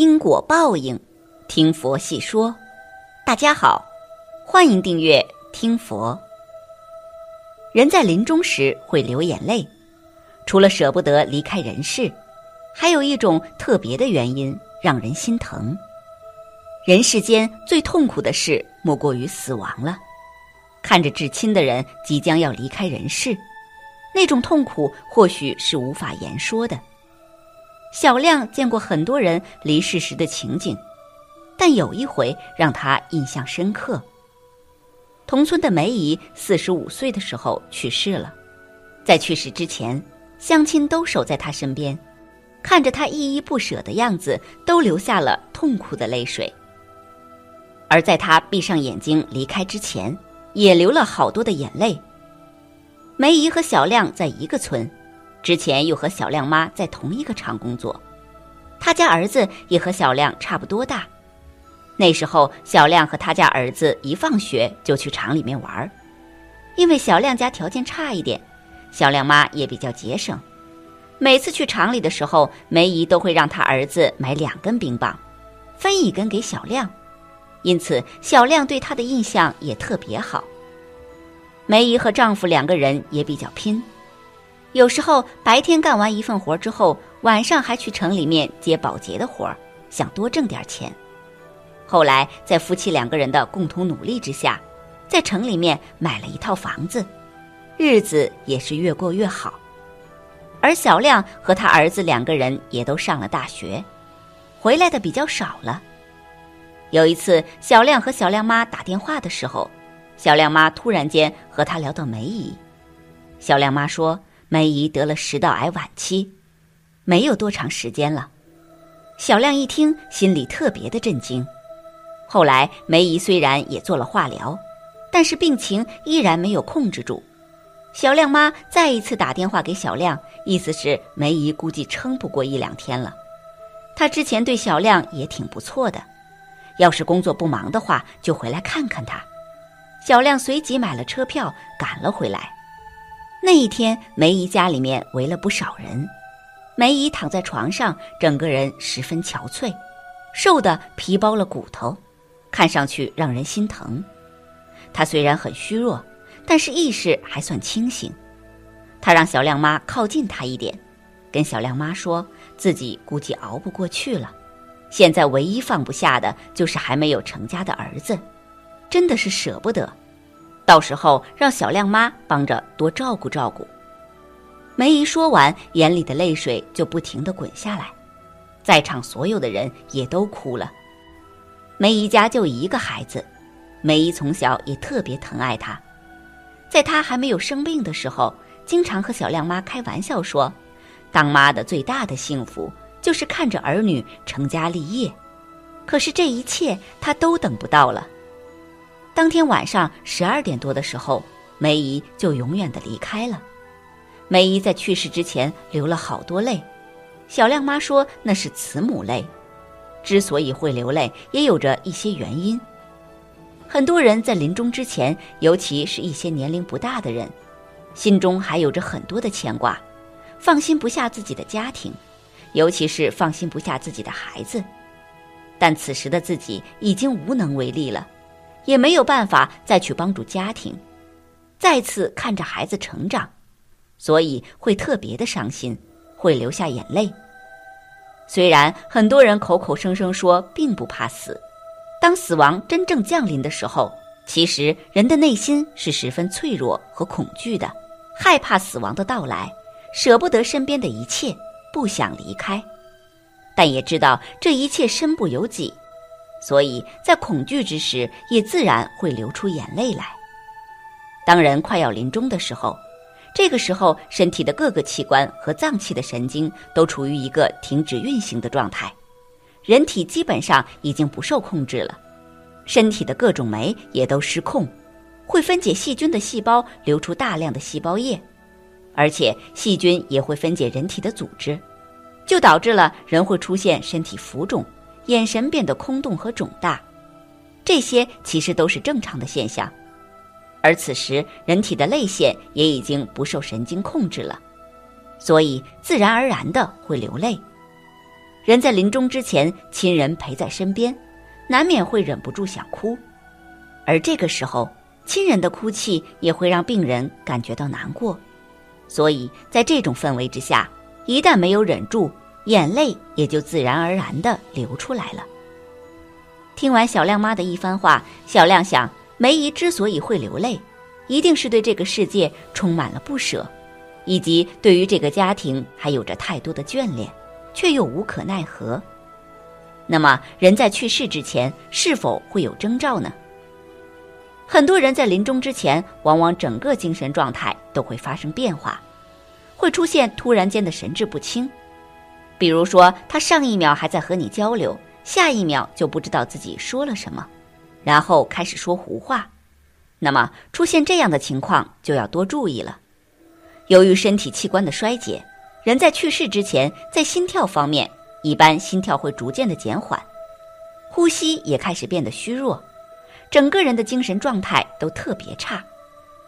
因果报应，听佛细说。大家好，欢迎订阅听佛。人在临终时会流眼泪，除了舍不得离开人世，还有一种特别的原因让人心疼。人世间最痛苦的事莫过于死亡了，看着至亲的人即将要离开人世，那种痛苦或许是无法言说的。小亮见过很多人离世时的情景，但有一回让他印象深刻。同村的梅姨四十五岁的时候去世了，在去世之前，乡亲都守在她身边，看着她依依不舍的样子，都流下了痛苦的泪水。而在她闭上眼睛离开之前，也流了好多的眼泪。梅姨和小亮在一个村。之前又和小亮妈在同一个厂工作，他家儿子也和小亮差不多大。那时候，小亮和他家儿子一放学就去厂里面玩因为小亮家条件差一点，小亮妈也比较节省。每次去厂里的时候，梅姨都会让他儿子买两根冰棒，分一根给小亮，因此小亮对他的印象也特别好。梅姨和丈夫两个人也比较拼。有时候白天干完一份活之后，晚上还去城里面接保洁的活儿，想多挣点钱。后来在夫妻两个人的共同努力之下，在城里面买了一套房子，日子也是越过越好。而小亮和他儿子两个人也都上了大学，回来的比较少了。有一次，小亮和小亮妈打电话的时候，小亮妈突然间和他聊到梅姨，小亮妈说。梅姨得了食道癌晚期，没有多长时间了。小亮一听，心里特别的震惊。后来，梅姨虽然也做了化疗，但是病情依然没有控制住。小亮妈再一次打电话给小亮，意思是梅姨估计撑不过一两天了。她之前对小亮也挺不错的，要是工作不忙的话，就回来看看他。小亮随即买了车票赶了回来。那一天，梅姨家里面围了不少人。梅姨躺在床上，整个人十分憔悴，瘦的皮包了骨头，看上去让人心疼。她虽然很虚弱，但是意识还算清醒。她让小亮妈靠近她一点，跟小亮妈说自己估计熬不过去了。现在唯一放不下的就是还没有成家的儿子，真的是舍不得。到时候让小亮妈帮着多照顾照顾。梅姨说完，眼里的泪水就不停的滚下来，在场所有的人也都哭了。梅姨家就一个孩子，梅姨从小也特别疼爱他，在他还没有生病的时候，经常和小亮妈开玩笑说，当妈的最大的幸福就是看着儿女成家立业，可是这一切她都等不到了。当天晚上十二点多的时候，梅姨就永远的离开了。梅姨在去世之前流了好多泪，小亮妈说那是慈母泪。之所以会流泪，也有着一些原因。很多人在临终之前，尤其是一些年龄不大的人，心中还有着很多的牵挂，放心不下自己的家庭，尤其是放心不下自己的孩子。但此时的自己已经无能为力了。也没有办法再去帮助家庭，再次看着孩子成长，所以会特别的伤心，会流下眼泪。虽然很多人口口声声说并不怕死，当死亡真正降临的时候，其实人的内心是十分脆弱和恐惧的，害怕死亡的到来，舍不得身边的一切，不想离开，但也知道这一切身不由己。所以在恐惧之时，也自然会流出眼泪来。当人快要临终的时候，这个时候身体的各个器官和脏器的神经都处于一个停止运行的状态，人体基本上已经不受控制了，身体的各种酶也都失控，会分解细菌的细胞流出大量的细胞液，而且细菌也会分解人体的组织，就导致了人会出现身体浮肿。眼神变得空洞和肿大，这些其实都是正常的现象。而此时，人体的泪腺也已经不受神经控制了，所以自然而然的会流泪。人在临终之前，亲人陪在身边，难免会忍不住想哭，而这个时候，亲人的哭泣也会让病人感觉到难过，所以在这种氛围之下，一旦没有忍住，眼泪也就自然而然的流出来了。听完小亮妈的一番话，小亮想，梅姨之所以会流泪，一定是对这个世界充满了不舍。以及对于这个家庭还有着太多的眷恋，却又无可奈何。那么，人在去世之前是否会有征兆呢？很多人在临终之前，往往整个精神状态都会发生变化，会出现突然间的神志不清。比如说，他上一秒还在和你交流，下一秒就不知道自己说了什么，然后开始说胡话。那么，出现这样的情况就要多注意了。由于身体器官的衰竭，人在去世之前，在心跳方面，一般心跳会逐渐的减缓，呼吸也开始变得虚弱，整个人的精神状态都特别差，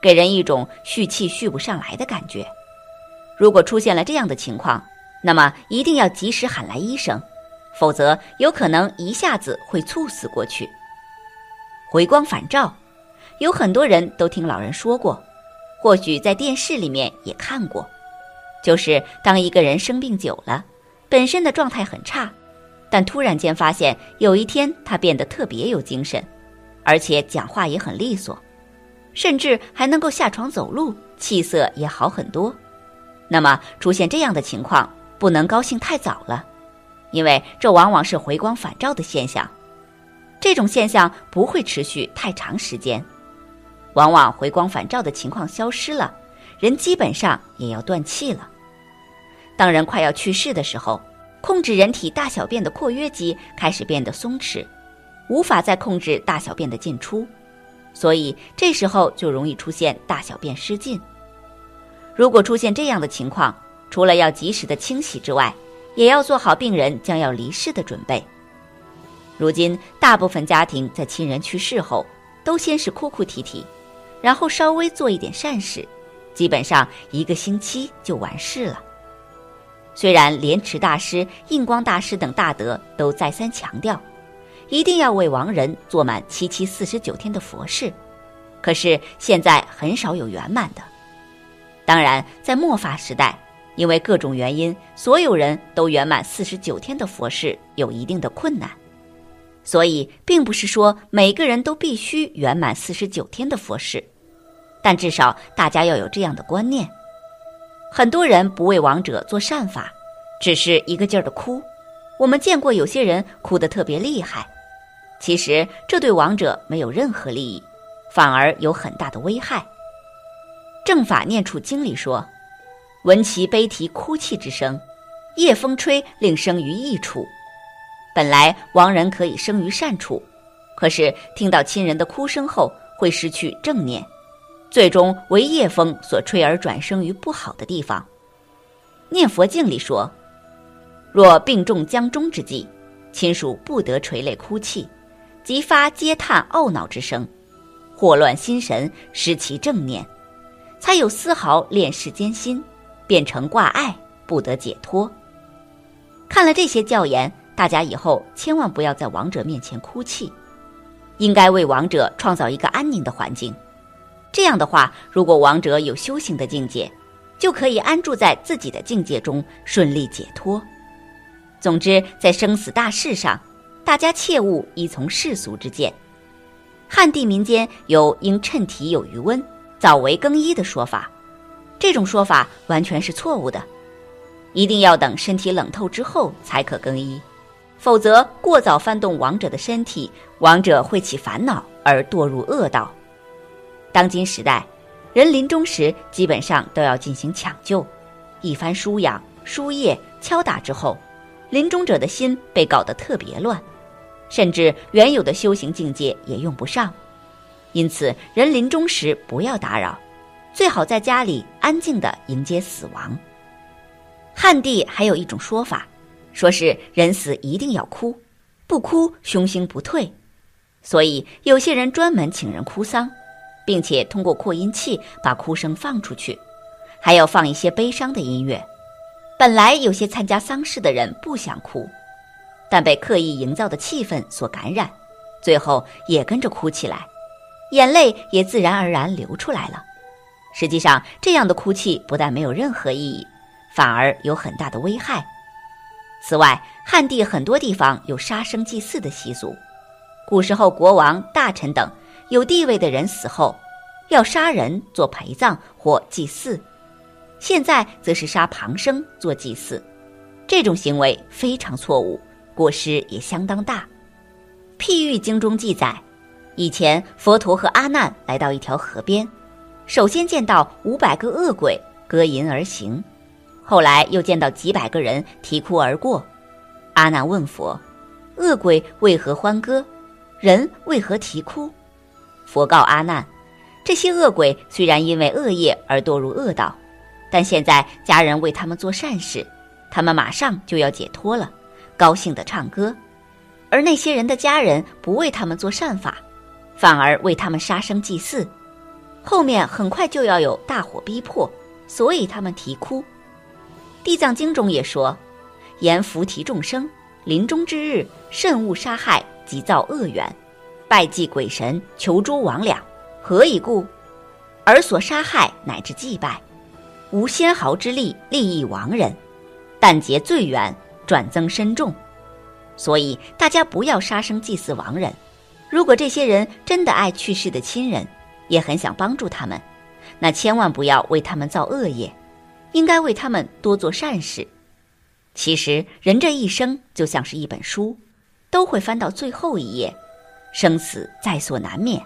给人一种蓄气蓄不上来的感觉。如果出现了这样的情况，那么一定要及时喊来医生，否则有可能一下子会猝死过去。回光返照，有很多人都听老人说过。或许在电视里面也看过，就是当一个人生病久了，本身的状态很差，但突然间发现有一天他变得特别有精神，而且讲话也很利索，甚至还能够下床走路，气色也好很多。那么出现这样的情况，不能高兴太早了，因为这往往是回光返照的现象，这种现象不会持续太长时间。往往回光返照的情况消失了，人基本上也要断气了。当人快要去世的时候，控制人体大小便的括约肌开始变得松弛，无法再控制大小便的进出，所以这时候就容易出现大小便失禁。如果出现这样的情况，除了要及时的清洗之外，也要做好病人将要离世的准备。如今，大部分家庭在亲人去世后，都先是哭哭啼啼。然后稍微做一点善事，基本上一个星期就完事了。虽然莲池大师、印光大师等大德都再三强调，一定要为亡人做满七七四十九天的佛事，可是现在很少有圆满的。当然，在末法时代，因为各种原因，所有人都圆满四十九天的佛事有一定的困难。所以，并不是说每个人都必须圆满四十九天的佛事，但至少大家要有这样的观念。很多人不为亡者做善法，只是一个劲儿的哭。我们见过有些人哭得特别厉害，其实这对亡者没有任何利益，反而有很大的危害。正法念处经里说：“闻其悲啼哭泣之声，夜风吹，令生于异处。”本来亡人可以生于善处，可是听到亲人的哭声后，会失去正念，最终为夜风所吹而转生于不好的地方。念佛经里说：“若病重将终之际，亲属不得垂泪哭泣，即发嗟叹懊恼之声，祸乱心神，失其正念，才有丝毫恋世间心，变成挂碍，不得解脱。”看了这些教言。大家以后千万不要在亡者面前哭泣，应该为亡者创造一个安宁的环境。这样的话，如果亡者有修行的境界，就可以安住在自己的境界中，顺利解脱。总之，在生死大事上，大家切勿依从世俗之见。汉地民间有应趁体有余温，早为更衣的说法，这种说法完全是错误的，一定要等身体冷透之后才可更衣。否则，过早翻动亡者的身体，亡者会起烦恼而堕入恶道。当今时代，人临终时基本上都要进行抢救，一番输氧、输液、敲打之后，临终者的心被搞得特别乱，甚至原有的修行境界也用不上。因此，人临终时不要打扰，最好在家里安静地迎接死亡。汉地还有一种说法。说是人死一定要哭，不哭凶星不退，所以有些人专门请人哭丧，并且通过扩音器把哭声放出去，还要放一些悲伤的音乐。本来有些参加丧事的人不想哭，但被刻意营造的气氛所感染，最后也跟着哭起来，眼泪也自然而然流出来了。实际上，这样的哭泣不但没有任何意义，反而有很大的危害。此外，汉地很多地方有杀生祭祀的习俗。古时候，国王、大臣等有地位的人死后，要杀人做陪葬或祭祀；现在则是杀旁生做祭祀。这种行为非常错误，过失也相当大。譬喻经中记载，以前佛陀和阿难来到一条河边，首先见到五百个恶鬼歌吟而行。后来又见到几百个人啼哭而过，阿难问佛：“恶鬼为何欢歌？人为何啼哭？”佛告阿难：“这些恶鬼虽然因为恶业而堕入恶道，但现在家人为他们做善事，他们马上就要解脱了，高兴地唱歌；而那些人的家人不为他们做善法，反而为他们杀生祭祀，后面很快就要有大火逼迫，所以他们啼哭。”地藏经中也说：“言菩提众生临终之日，慎勿杀害及造恶缘，拜祭鬼神，求诸魍魉。何以故？而所杀害乃至祭拜，无纤毫之力利益亡人，但结罪缘，转增深重。所以大家不要杀生祭祀亡人。如果这些人真的爱去世的亲人，也很想帮助他们，那千万不要为他们造恶业。”应该为他们多做善事。其实人这一生就像是一本书，都会翻到最后一页，生死在所难免。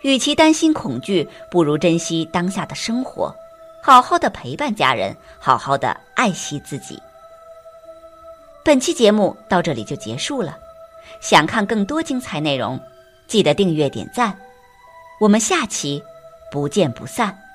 与其担心恐惧，不如珍惜当下的生活，好好的陪伴家人，好好的爱惜自己。本期节目到这里就结束了，想看更多精彩内容，记得订阅点赞。我们下期不见不散。